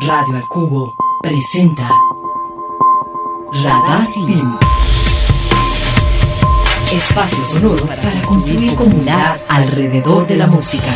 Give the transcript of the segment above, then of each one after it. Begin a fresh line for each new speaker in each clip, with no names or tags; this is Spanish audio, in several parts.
Radio al Cubo presenta Radar Film. Espacio sonoro para construir comunidad alrededor de la música.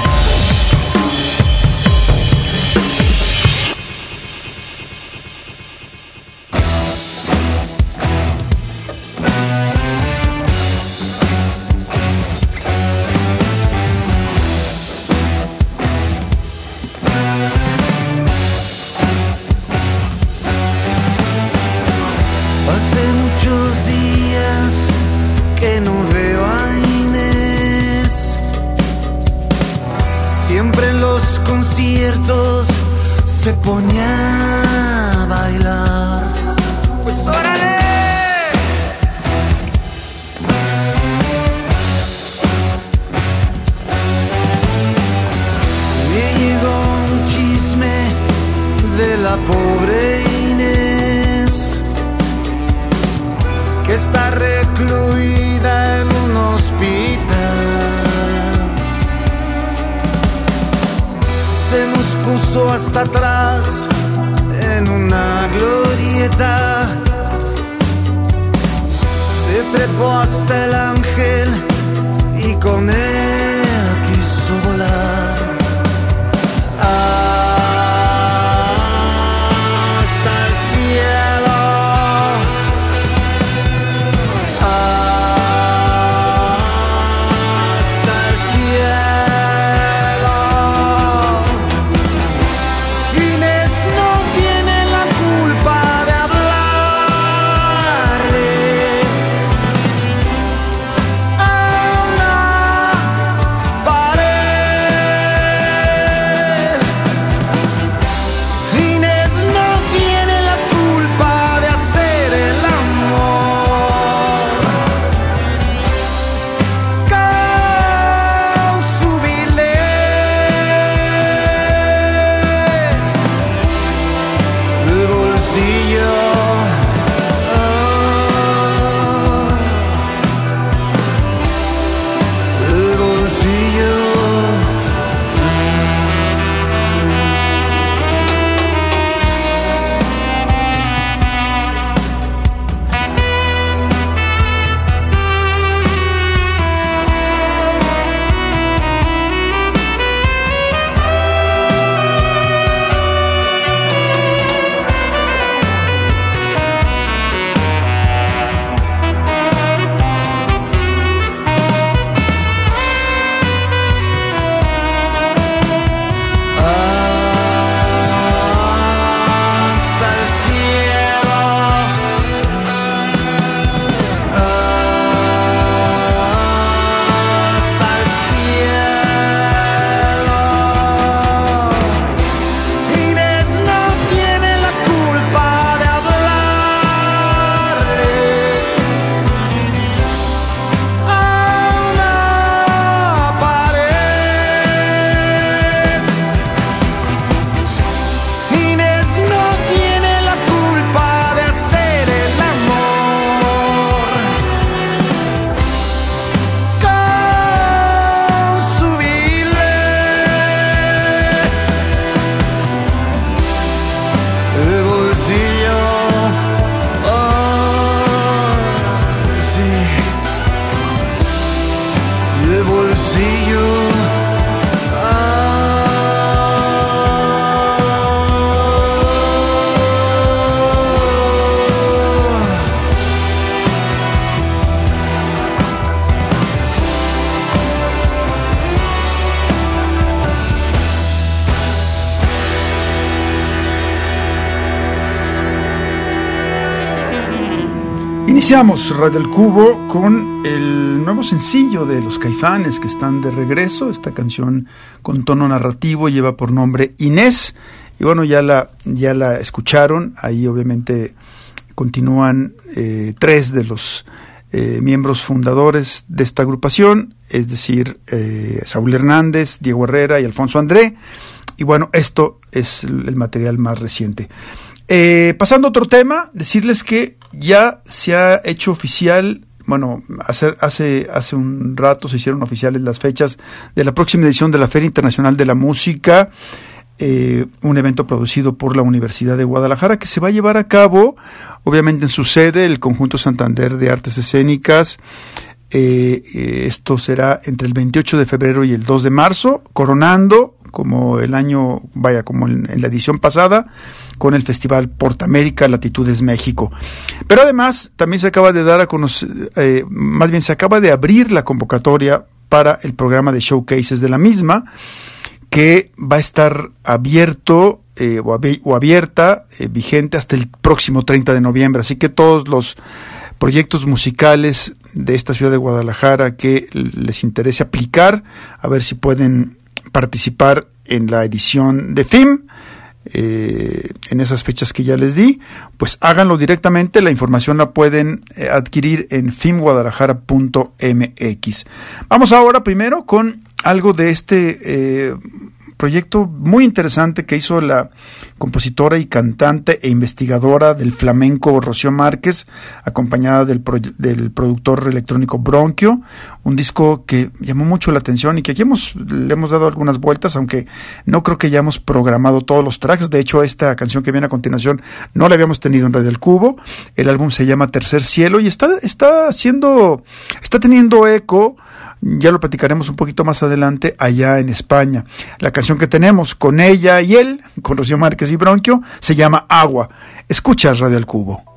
Iniciamos Radio El Cubo con el nuevo sencillo de los caifanes que están de regreso. Esta canción con tono narrativo lleva por nombre Inés. Y bueno, ya la, ya la escucharon. Ahí obviamente continúan eh, tres de los eh, miembros fundadores de esta agrupación, es decir, eh, Saúl Hernández, Diego Herrera y Alfonso André. Y bueno, esto es el material más reciente. Pasando a otro tema, decirles que ya se ha hecho oficial, bueno, hace, hace, hace un rato se hicieron oficiales las fechas de la próxima edición de la Feria Internacional de la Música eh, un evento producido por la Universidad de Guadalajara que se va a llevar a cabo, obviamente en su sede, el Conjunto Santander de Artes Escénicas. Eh, eh, esto será entre el 28 de febrero y el 2 de marzo, coronando, como el año, vaya, como en, la edición pasada, con el Festival Portamérica Latitudes México. Pero además, también se acaba de dar a conocer, eh, más bien se acaba de abrir la convocatoria para el programa de showcases de la misma, que va a estar abierto eh, o abierta, eh, vigente hasta el próximo 30 de noviembre. Así que todos los proyectos musicales de esta ciudad de Guadalajara que les interese aplicar, a ver si pueden participar en la edición de FIM, eh, en esas fechas que ya les di, pues háganlo directamente. La información la pueden eh, adquirir en filmguadalajara.mx. Vamos ahora primero con algo de este eh, proyecto muy interesante que hizo la compositora y cantante e investigadora del flamenco Rocío Márquez, acompañada del, pro- del productor electrónico Bronquio, un disco que llamó mucho la atención y que aquí hemos, le hemos dado algunas vueltas, aunque no creo que hayamos programado todos los tracks. De hecho, esta canción que viene a continuación no la habíamos tenido en Radio del Cubo. El álbum se llama Tercer Cielo y está, está haciendo, está teniendo eco ya lo platicaremos un poquito más adelante allá en España. La canción que tenemos con ella y él, con Rocío Márquez y Bronquio, se llama Agua. Escuchas Radio al Cubo.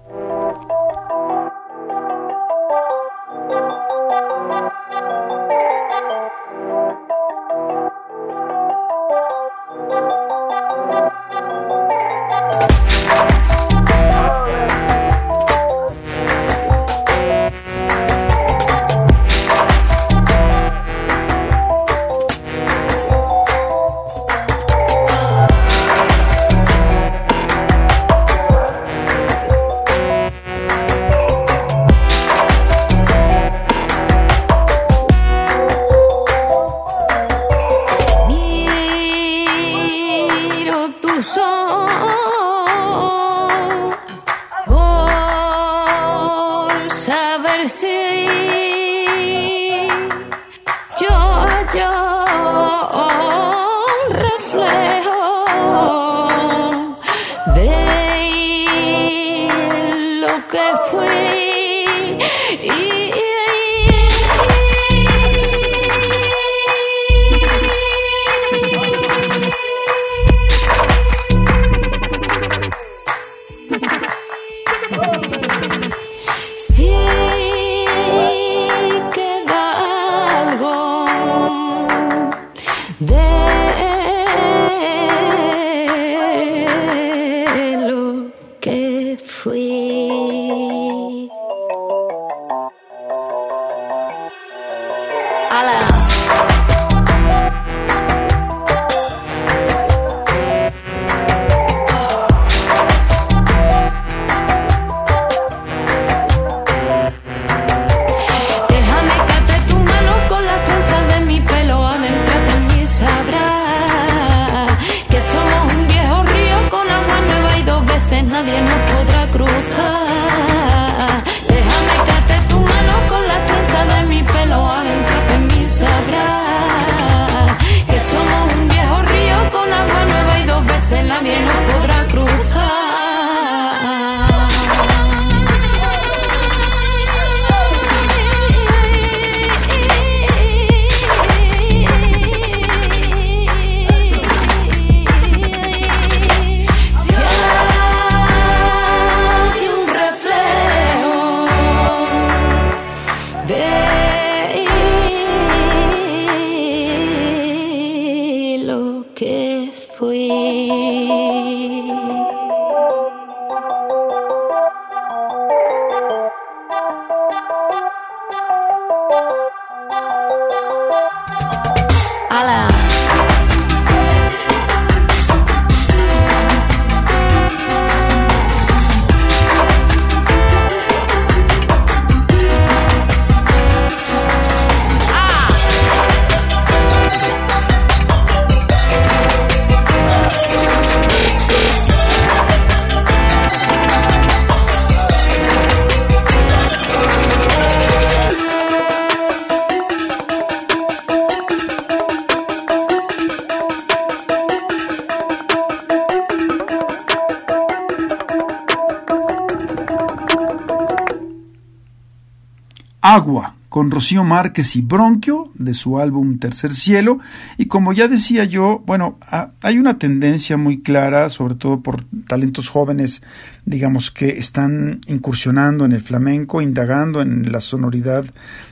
Agua, con
Rocío Márquez y Bronquio, de su álbum Tercer Cielo. Y como ya decía yo, bueno, hay una tendencia muy clara, sobre todo por talentos jóvenes, digamos, que están incursionando en el flamenco, indagando en la sonoridad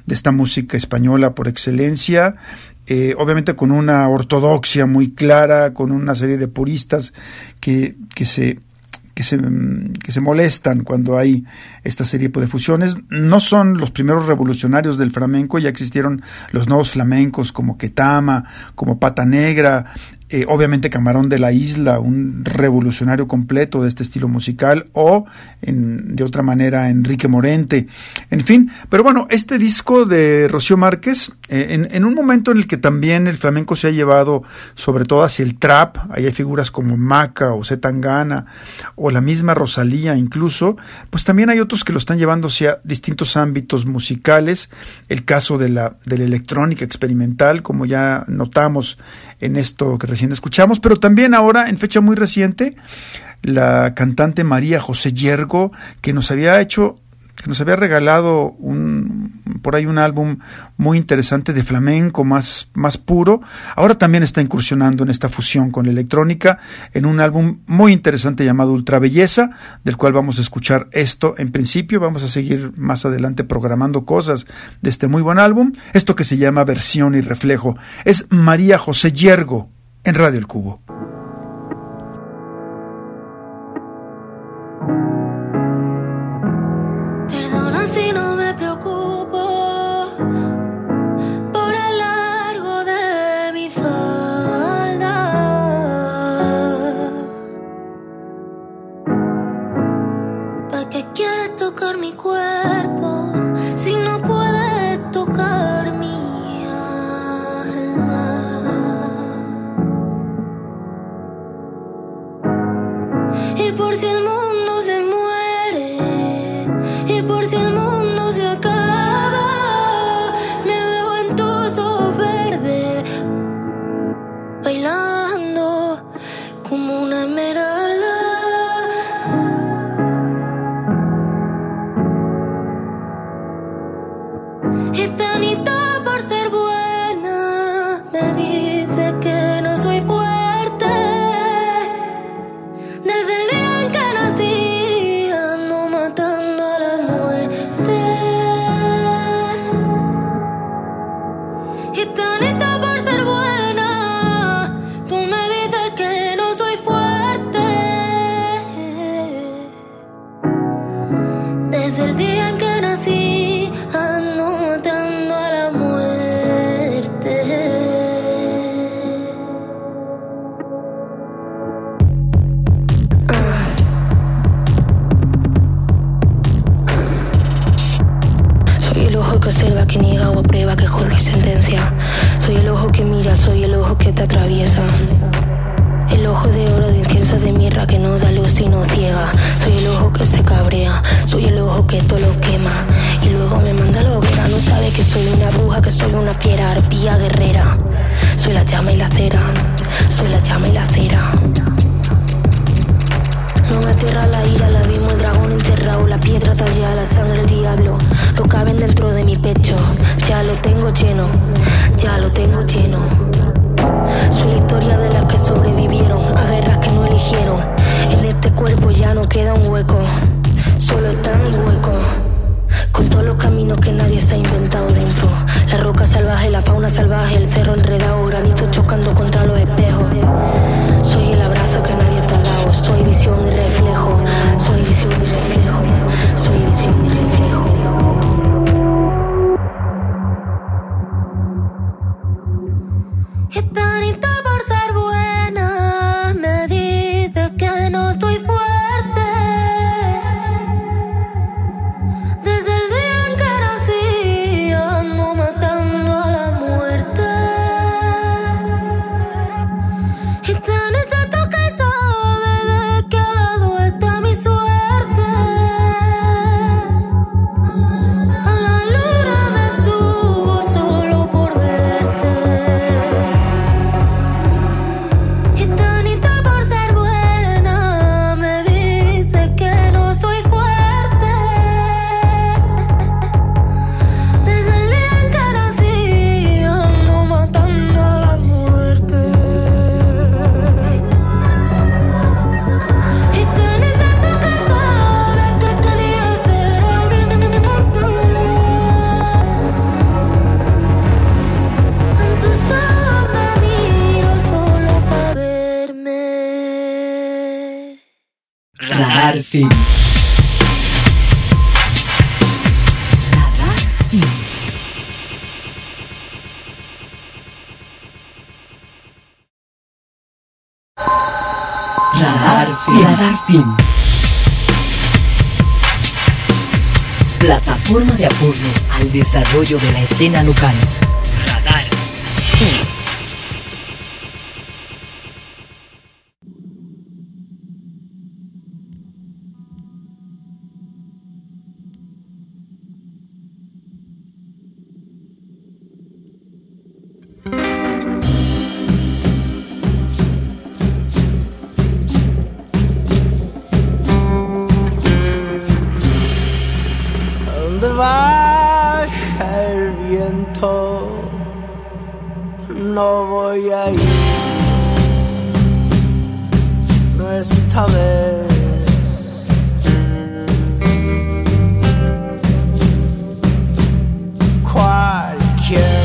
de esta música española por excelencia. Eh, obviamente con una ortodoxia muy clara, con una serie de puristas que, que se que se, que se molestan cuando hay esta serie de fusiones. No son los primeros revolucionarios del flamenco, ya existieron los nuevos flamencos como Ketama, como Pata Negra, eh, obviamente Camarón de la Isla, un revolucionario completo de este estilo musical, o en, de otra manera Enrique Morente, en fin, pero bueno, este disco de Rocío Márquez, eh, en, un momento en el que también el flamenco se ha llevado sobre todo hacia el trap, ahí hay figuras como Maca o Zetangana, o la misma Rosalía incluso, pues también hay otros que lo están llevando hacia distintos ámbitos musicales, el caso de la, de la electrónica experimental, como ya notamos en esto que recién escuchamos, pero también ahora, en fecha muy reciente, la cantante María José Yergo, que nos había hecho, que nos había regalado un, por ahí un álbum muy interesante de flamenco más, más puro, ahora también está incursionando en esta fusión con la electrónica en un álbum muy interesante llamado Ultra Belleza, del cual vamos a escuchar esto en principio, vamos a seguir más adelante programando cosas de este muy buen álbum, esto que se llama Versión y Reflejo, es María José Yergo en Radio El Cubo.
De la escena local.
Voy a ir. No esta vez. Cualquier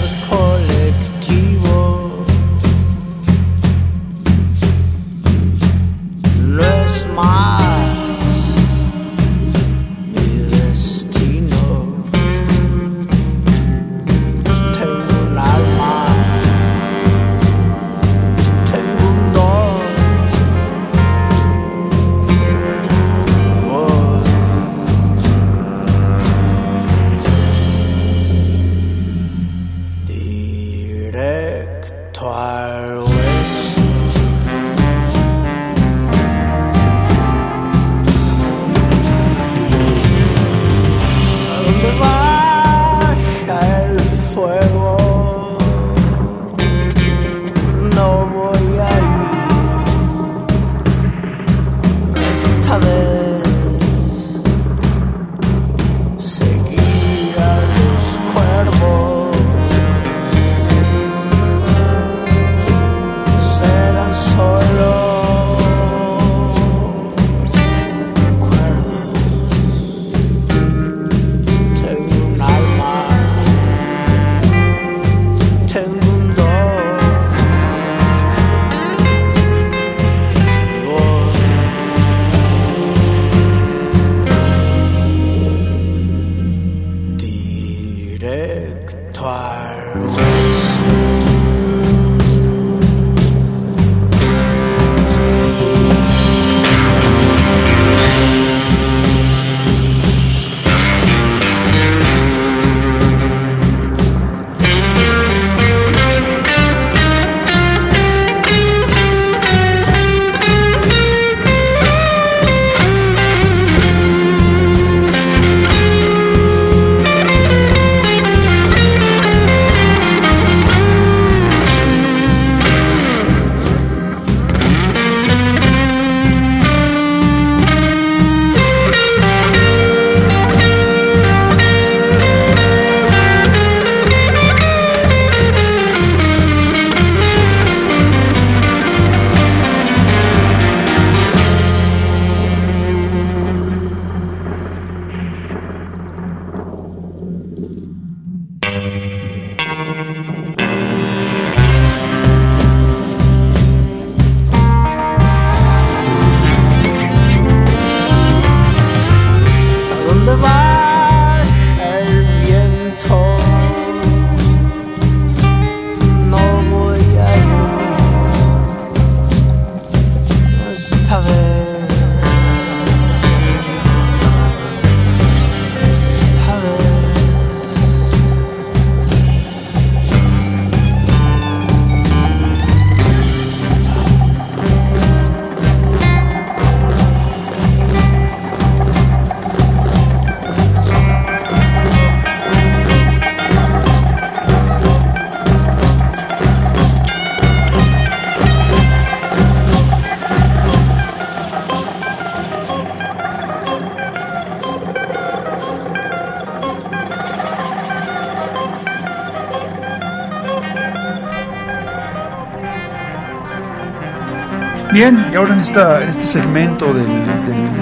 Bien, y ahora en, esta, en este segmento del,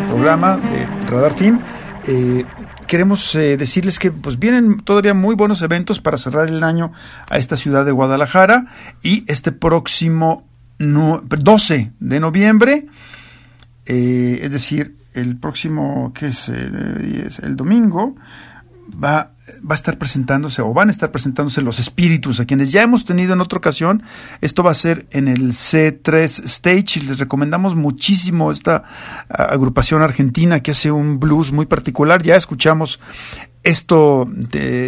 programa de Radar Film, eh, queremos eh, decirles que pues vienen todavía muy buenos eventos para cerrar el año a esta ciudad de Guadalajara y este próximo no- 12 de noviembre eh, es decir, el próximo, ¿qué es? El, el domingo, va, va a estar presentándose o van a estar presentándose los espíritus a quienes ya hemos tenido en otra ocasión. Esto va a ser en el C3 Stage y les recomendamos muchísimo esta agrupación argentina que hace un blues muy particular. Ya escuchamos esto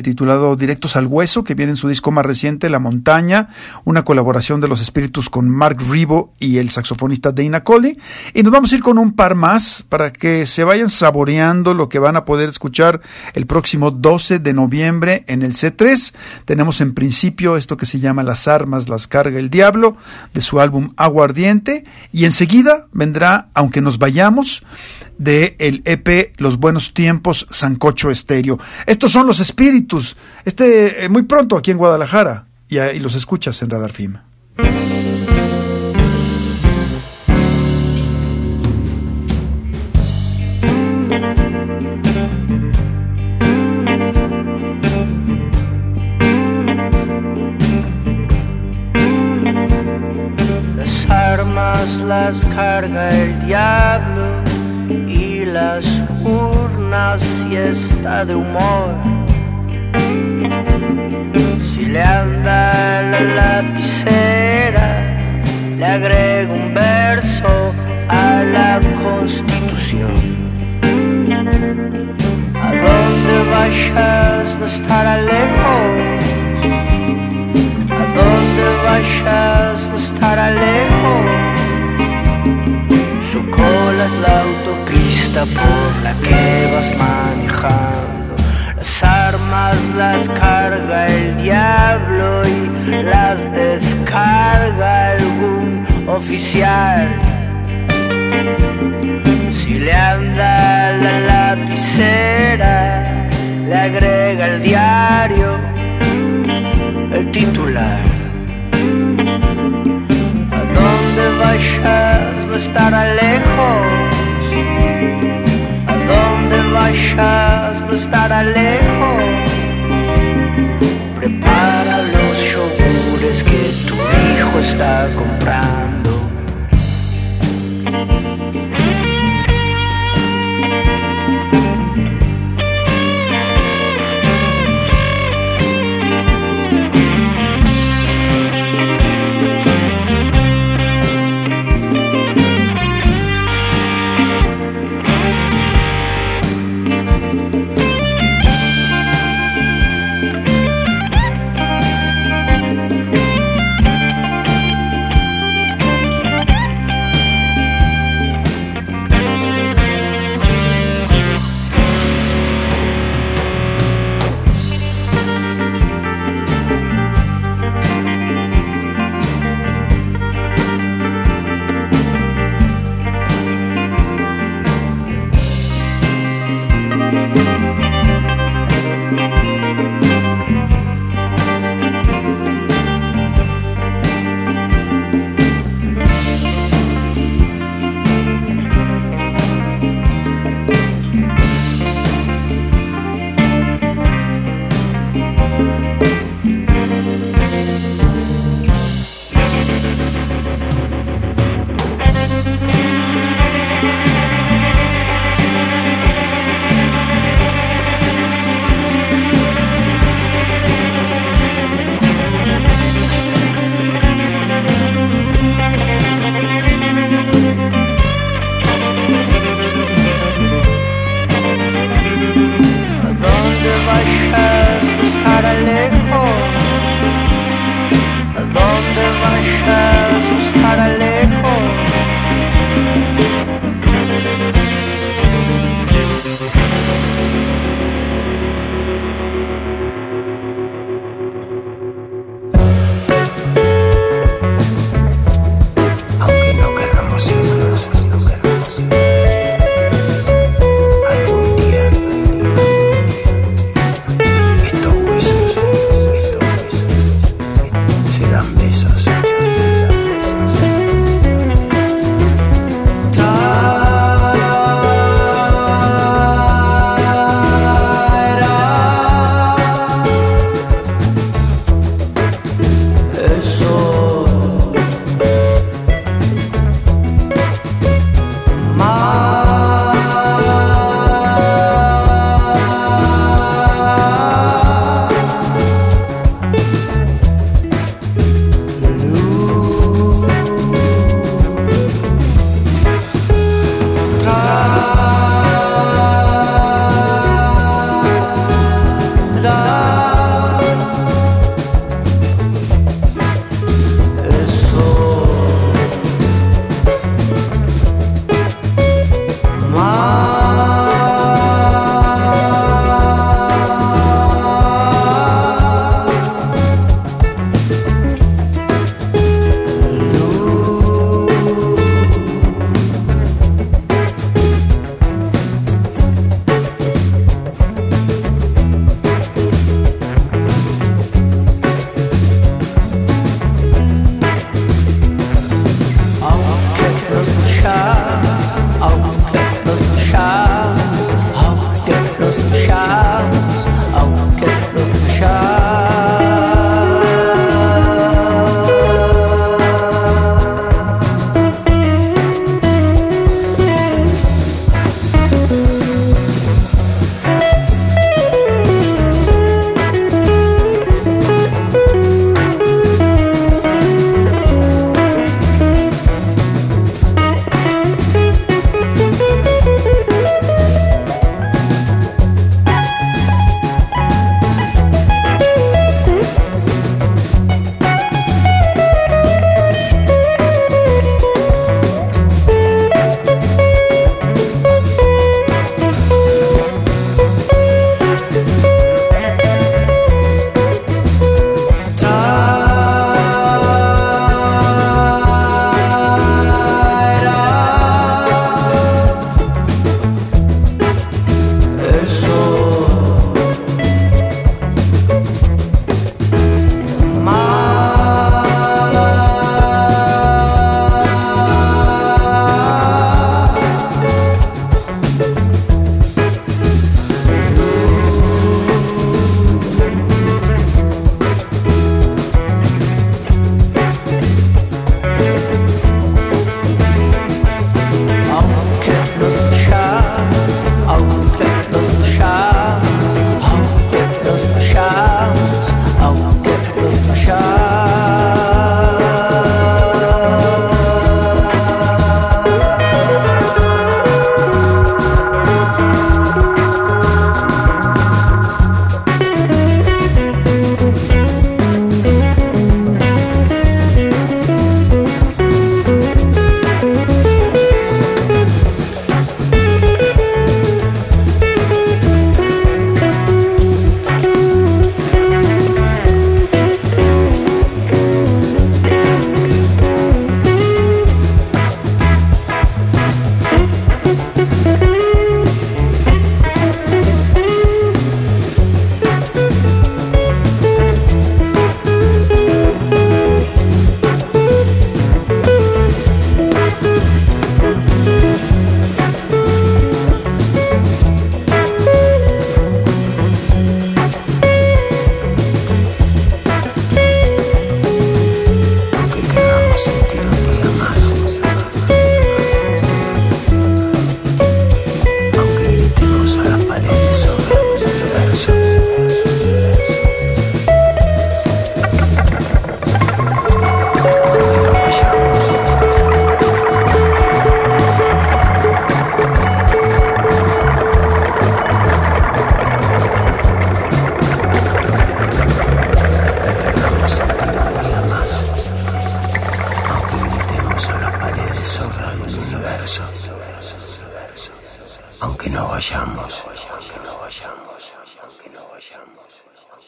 titulado Directos al Hueso, que viene en su disco más reciente, La Montaña, una colaboración de los espíritus con Mark Ribo y el saxofonista Dana Colley. Y nos vamos a ir con un par más para que se vayan saboreando lo que van a poder escuchar el próximo 12 de noviembre en el C3. Tenemos en principio esto que se llama Las armas las carga el diablo, de su álbum Aguardiente. Y enseguida vendrá, aunque nos vayamos, de el EP Los Buenos Tiempos Sancocho Estéreo. Estos son los espíritus. Este eh, muy pronto aquí en Guadalajara y, y los escuchas en Radar Film.
Oficial. Si le anda la lapicera, le agrega el diario el titular. A donde vayas no estará lejos. A donde vayas no estará lejos. Prepara los yogures que tu hijo está comprando.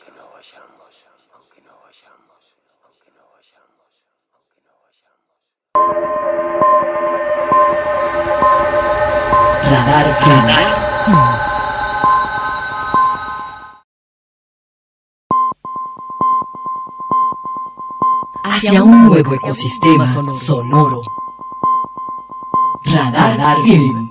Aunque no vayamos, aunque no vayamos, aunque no vayamos, aunque no vayamos.
Radar Radar. Hacia un nuevo ecosistema sonoro. Radar Film.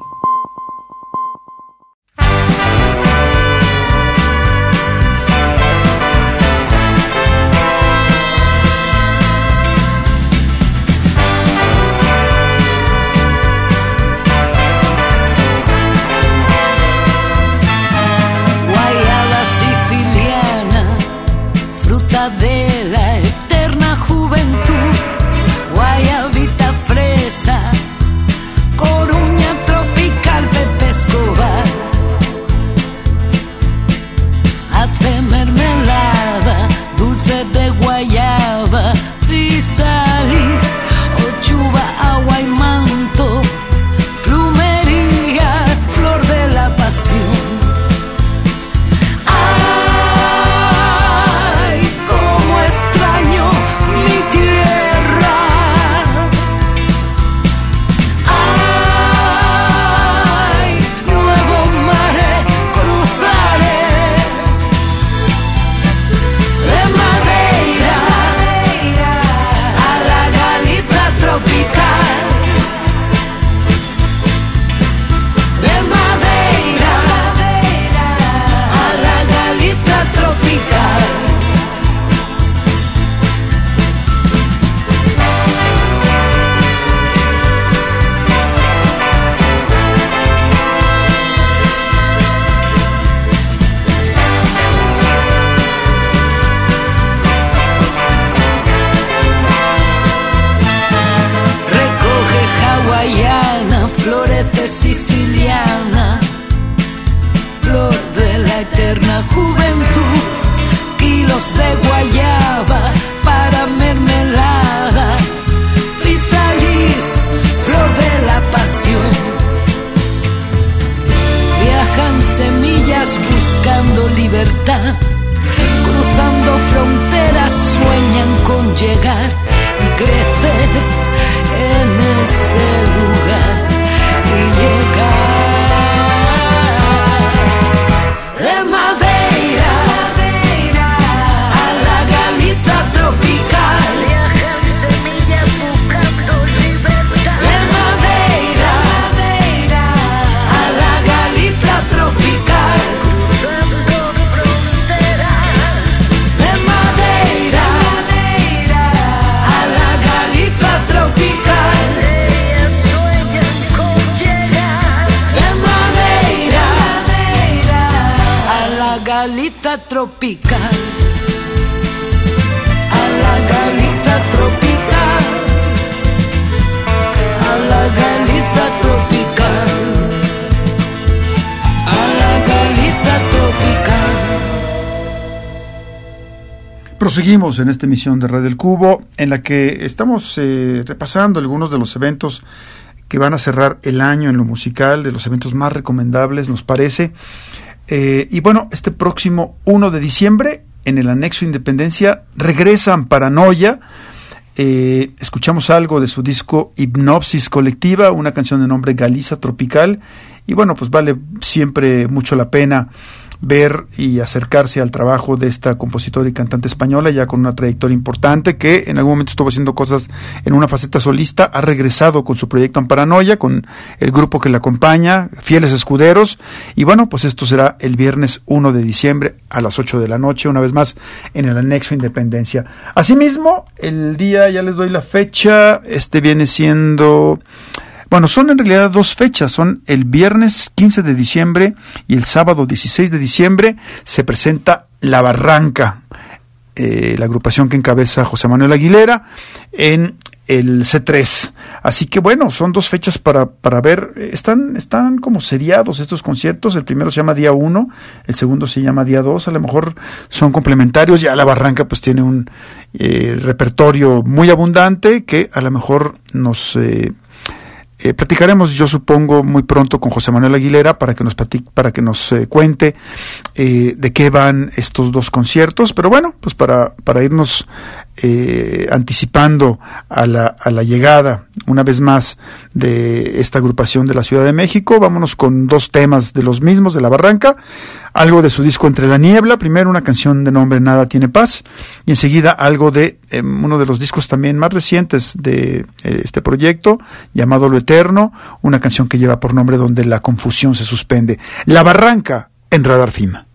Galiza tropical. A la Galiza tropical. A la Galiza tropical. A la Galiza tropical.
Proseguimos en esta emisión de Red del Cubo, en la que estamos eh, repasando algunos de los eventos que van a cerrar el año en lo musical, de los eventos más recomendables, nos parece. Eh, y bueno, este próximo 1 de diciembre, en el anexo Independencia, regresan Paranoia. Eh, escuchamos algo de su disco Hipnopsis Colectiva, una canción de nombre Galiza Tropical. Y bueno, pues vale siempre mucho la pena ver y acercarse al trabajo de esta compositora y cantante española, ya con una trayectoria importante, que en algún momento estuvo haciendo cosas en una faceta solista, ha regresado con su proyecto en Paranoia, con el grupo que la acompaña, Fieles Escuderos, y bueno, pues esto será el viernes 1 de diciembre a las 8 de la noche, una vez más en el anexo Independencia. Asimismo, el día, ya les doy la fecha, este viene siendo... Bueno, son en realidad dos fechas, son el viernes 15 de diciembre y el sábado 16 de diciembre se presenta La Barranca, eh, la agrupación que encabeza José Manuel Aguilera, en el C3. Así que bueno, son dos fechas para, para ver, están, están como seriados estos conciertos, el primero se llama día 1, el segundo se llama día 2, a lo mejor son complementarios, ya la Barranca pues tiene un eh, repertorio muy abundante que a lo mejor nos... Eh,
Eh, platicaremos, yo supongo, muy pronto con José Manuel Aguilera para que nos para que nos eh, cuente eh, de qué van estos dos conciertos. Pero bueno, pues para, para irnos eh, anticipando a la, a la llegada, una vez más, de esta agrupación de la Ciudad de México, vámonos con dos temas de los mismos, de la Barranca, algo de su disco Entre la Niebla, primero una canción de nombre Nada tiene paz, y enseguida algo de eh, uno de los discos también más recientes de eh, este proyecto, llamado Lo Eterno, una canción que lleva por nombre Donde la confusión se suspende. La Barranca en Radar Fima.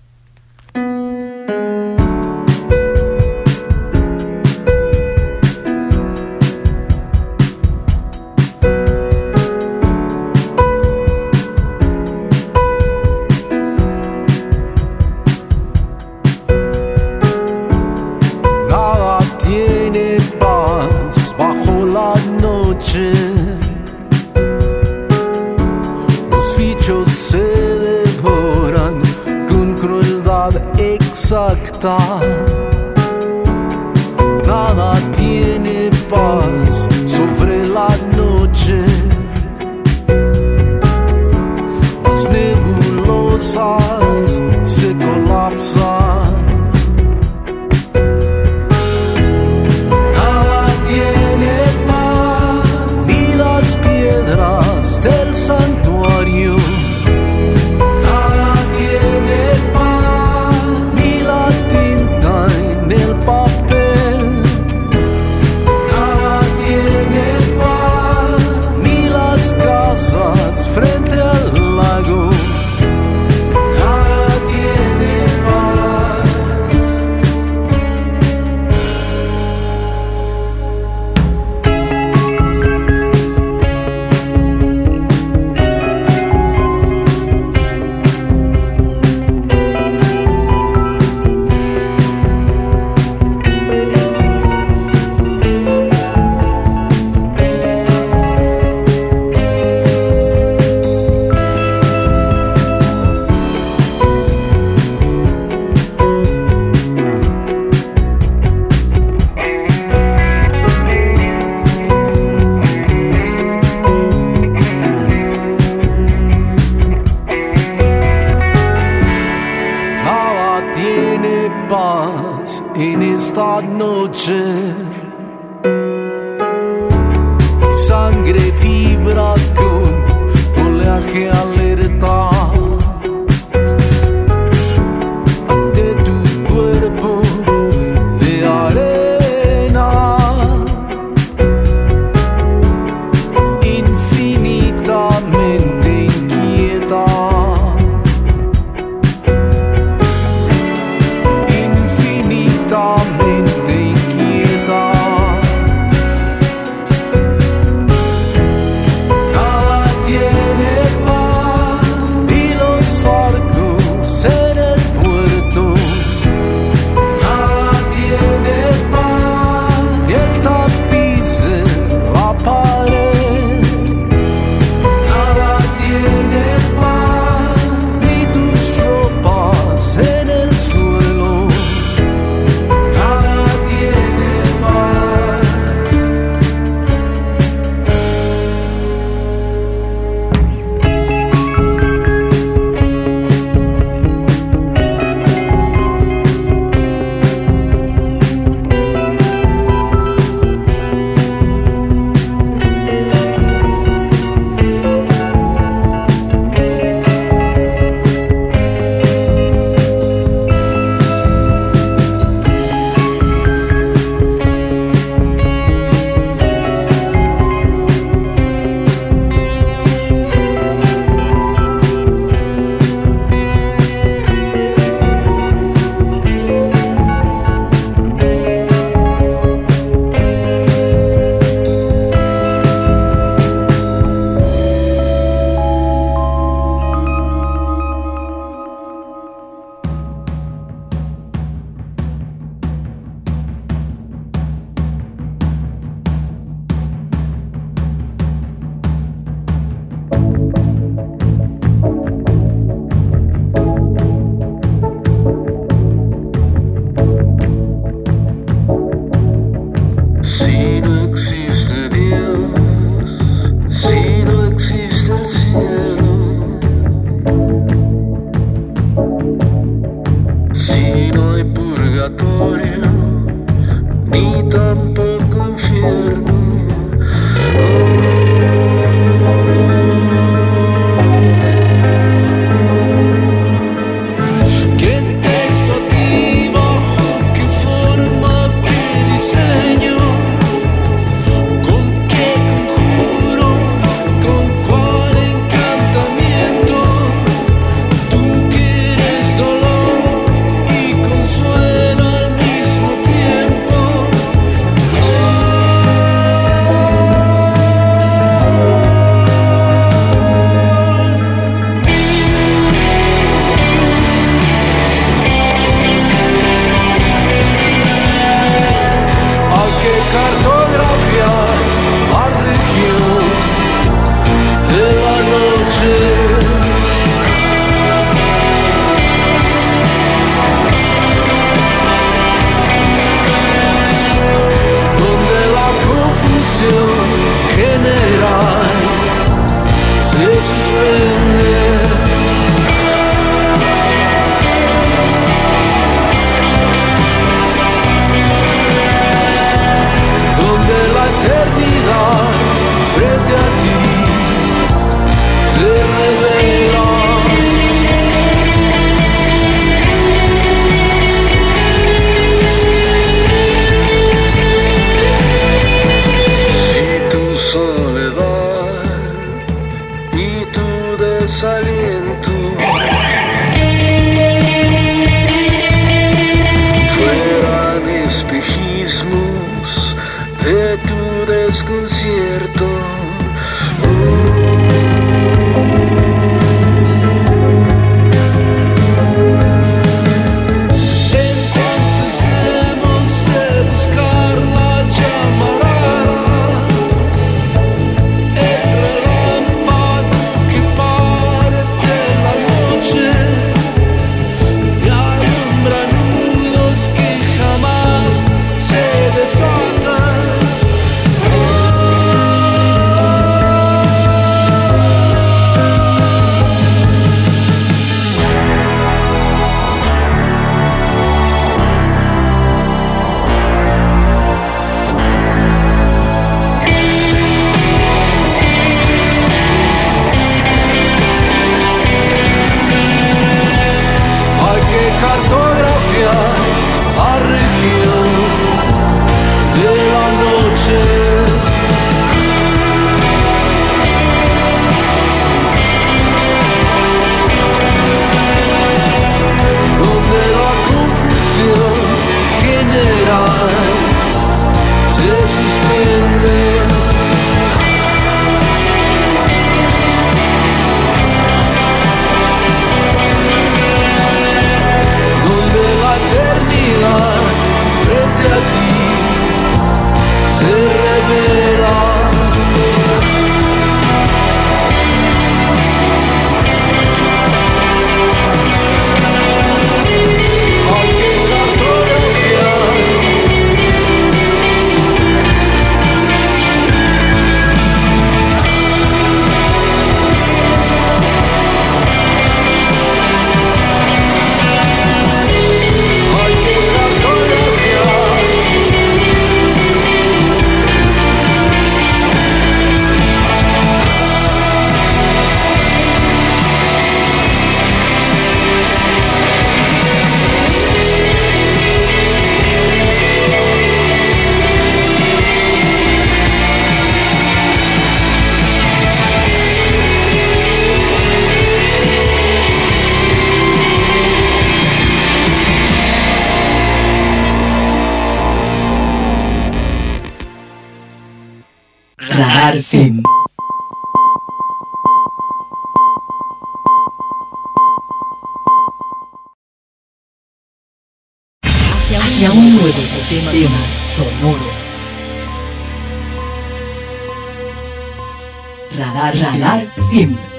Radar, radar,
siempre.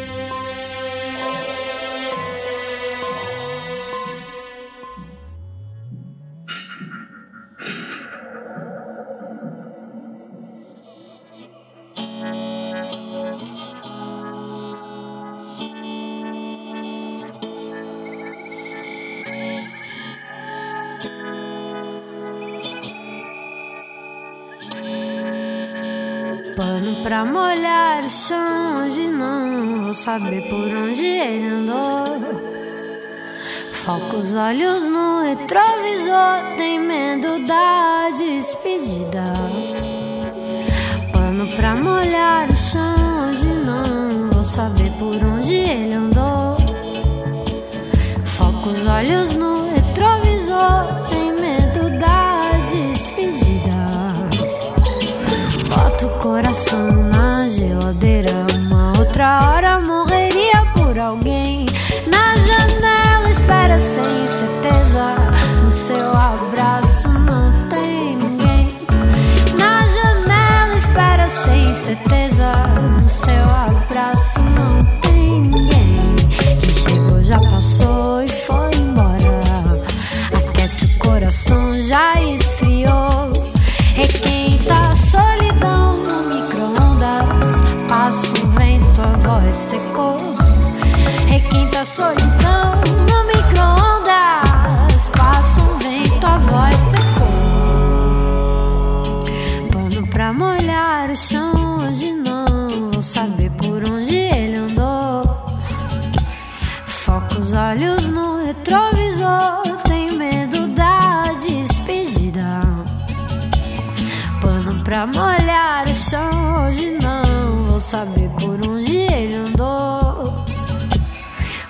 Saber por onde ele andou. Foca os olhos no retrovisor, tem medo da despedida. Pano pra molhar o chão, hoje não vou saber por onde ele andou. Foca os olhos no retrovisor, tem medo da despedida. Bota o coração outra hora morreria por alguém. Na janela, espera sem certeza. No seu abraço não tem ninguém. Na janela, espera sem certeza. No seu abraço não tem ninguém. Quem chegou já passou e foi embora. Aquece o coração, já esfriou. Por onde ele andou.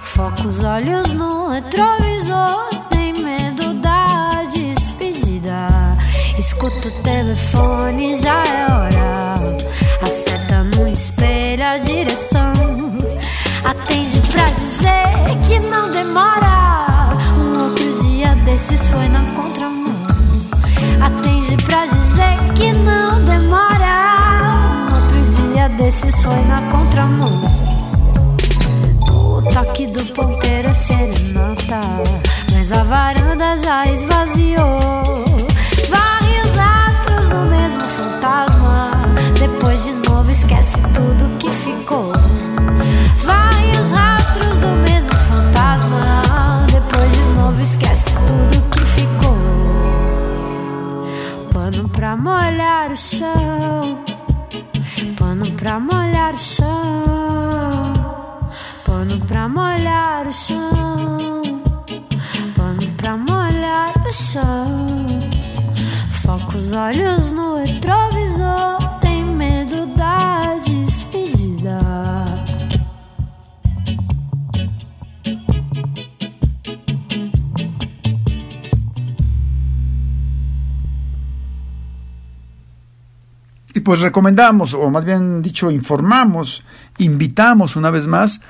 Foca os olhos no retrovisor, tem medo da despedida. Escuta o telefone, já é hora. Acerta no espelho a direção. Atende pra dizer que não demora. Um outro dia desses foi na contramão. Atende pra dizer que não desses foi na contramão. O toque do ponteiro é serenata, mas a varanda já esvaziou. Vários astros, o mesmo fantasma. Depois de novo esquece tudo que ficou. Vários rastros do mesmo fantasma. Depois de novo esquece tudo que ficou. Pano pra molhar o chão. Molhar o chão. Pano pra molhar o chão. Pano pra molhar o chão. Foca os olhos no retrovisor.
Pues recomendamos, o más bien dicho, informamos, invitamos una vez más,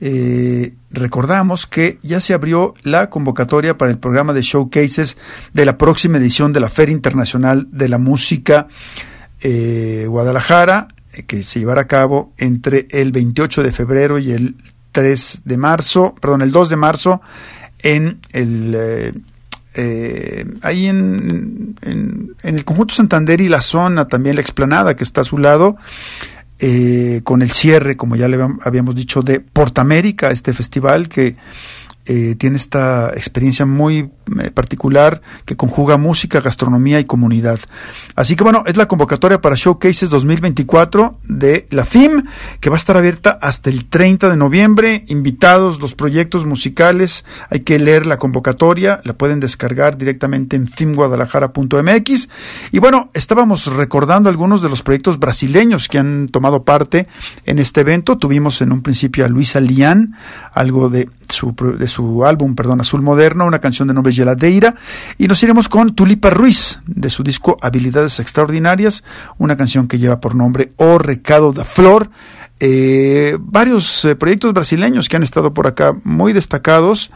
eh, recordamos que ya se abrió la convocatoria para el programa de showcases de la próxima edición de la Feria Internacional de la Música eh, Guadalajara, eh, que se llevará a cabo entre el 28 de febrero y el 3 de marzo, perdón, el 2 de marzo en el eh, ahí en, en, en, el conjunto Santander y la zona, también la explanada que está a su lado, eh, con el cierre, como ya le habíamos dicho, de Portamérica, este festival que eh, tiene esta experiencia muy eh, particular que conjuga música, gastronomía y comunidad. Así que bueno, es la convocatoria para Showcases 2024 de la FIM, que va a estar abierta hasta el 30 de noviembre. Invitados los proyectos musicales, hay que leer la convocatoria, la pueden descargar directamente en fimguadalajara.mx. Y bueno, estábamos recordando algunos de los proyectos brasileños que han tomado parte en este evento. Tuvimos en un principio a Luisa Lian, algo de su, de su álbum, perdón, Azul Moderno, una canción de nombre Geladeira, y nos iremos con Tulipa Ruiz, de su disco Habilidades Extraordinarias, una canción que lleva por nombre O Recado da Flor. Eh, varios eh, proyectos brasileños que han estado por acá muy destacados,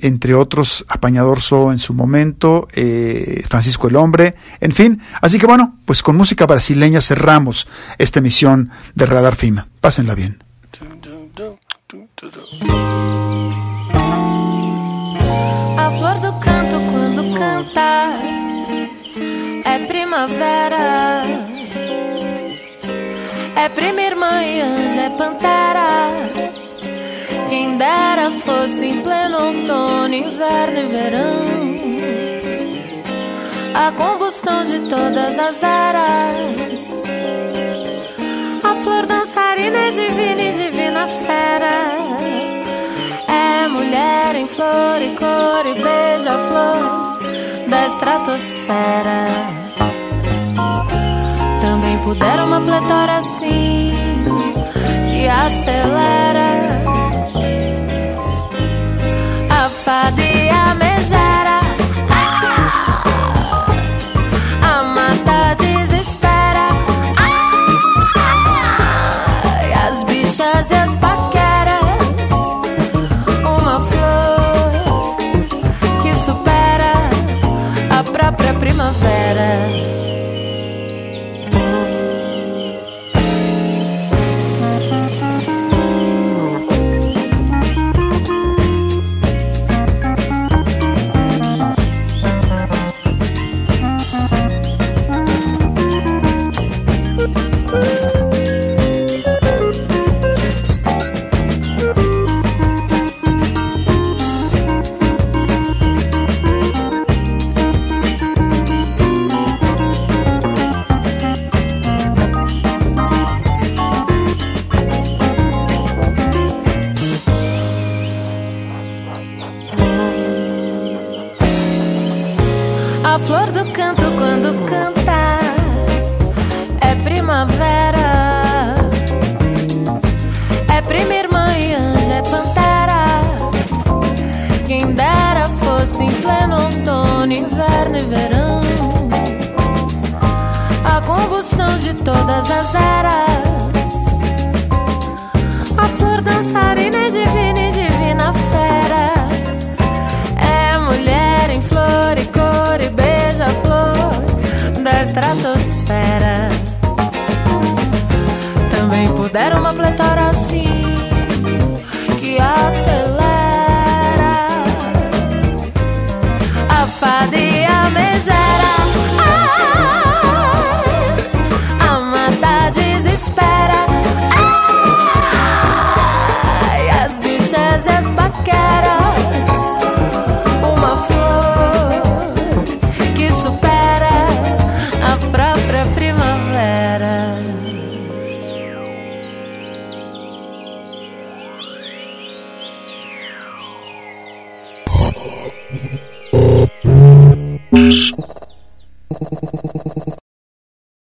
entre otros Apañador So en su momento, eh, Francisco el Hombre, en fin. Así que bueno, pues con música brasileña cerramos esta emisión de Radar FIMA. Pásenla bien.
Primavera. É e anjo, é pantera. Quem dera fosse em pleno outono, inverno e verão. A combustão de todas as eras. A flor dançarina é divina e divina fera. É mulher em flor e cor e beija-flor da estratosfera. Pudera uma pletora assim que acelera. A fada e a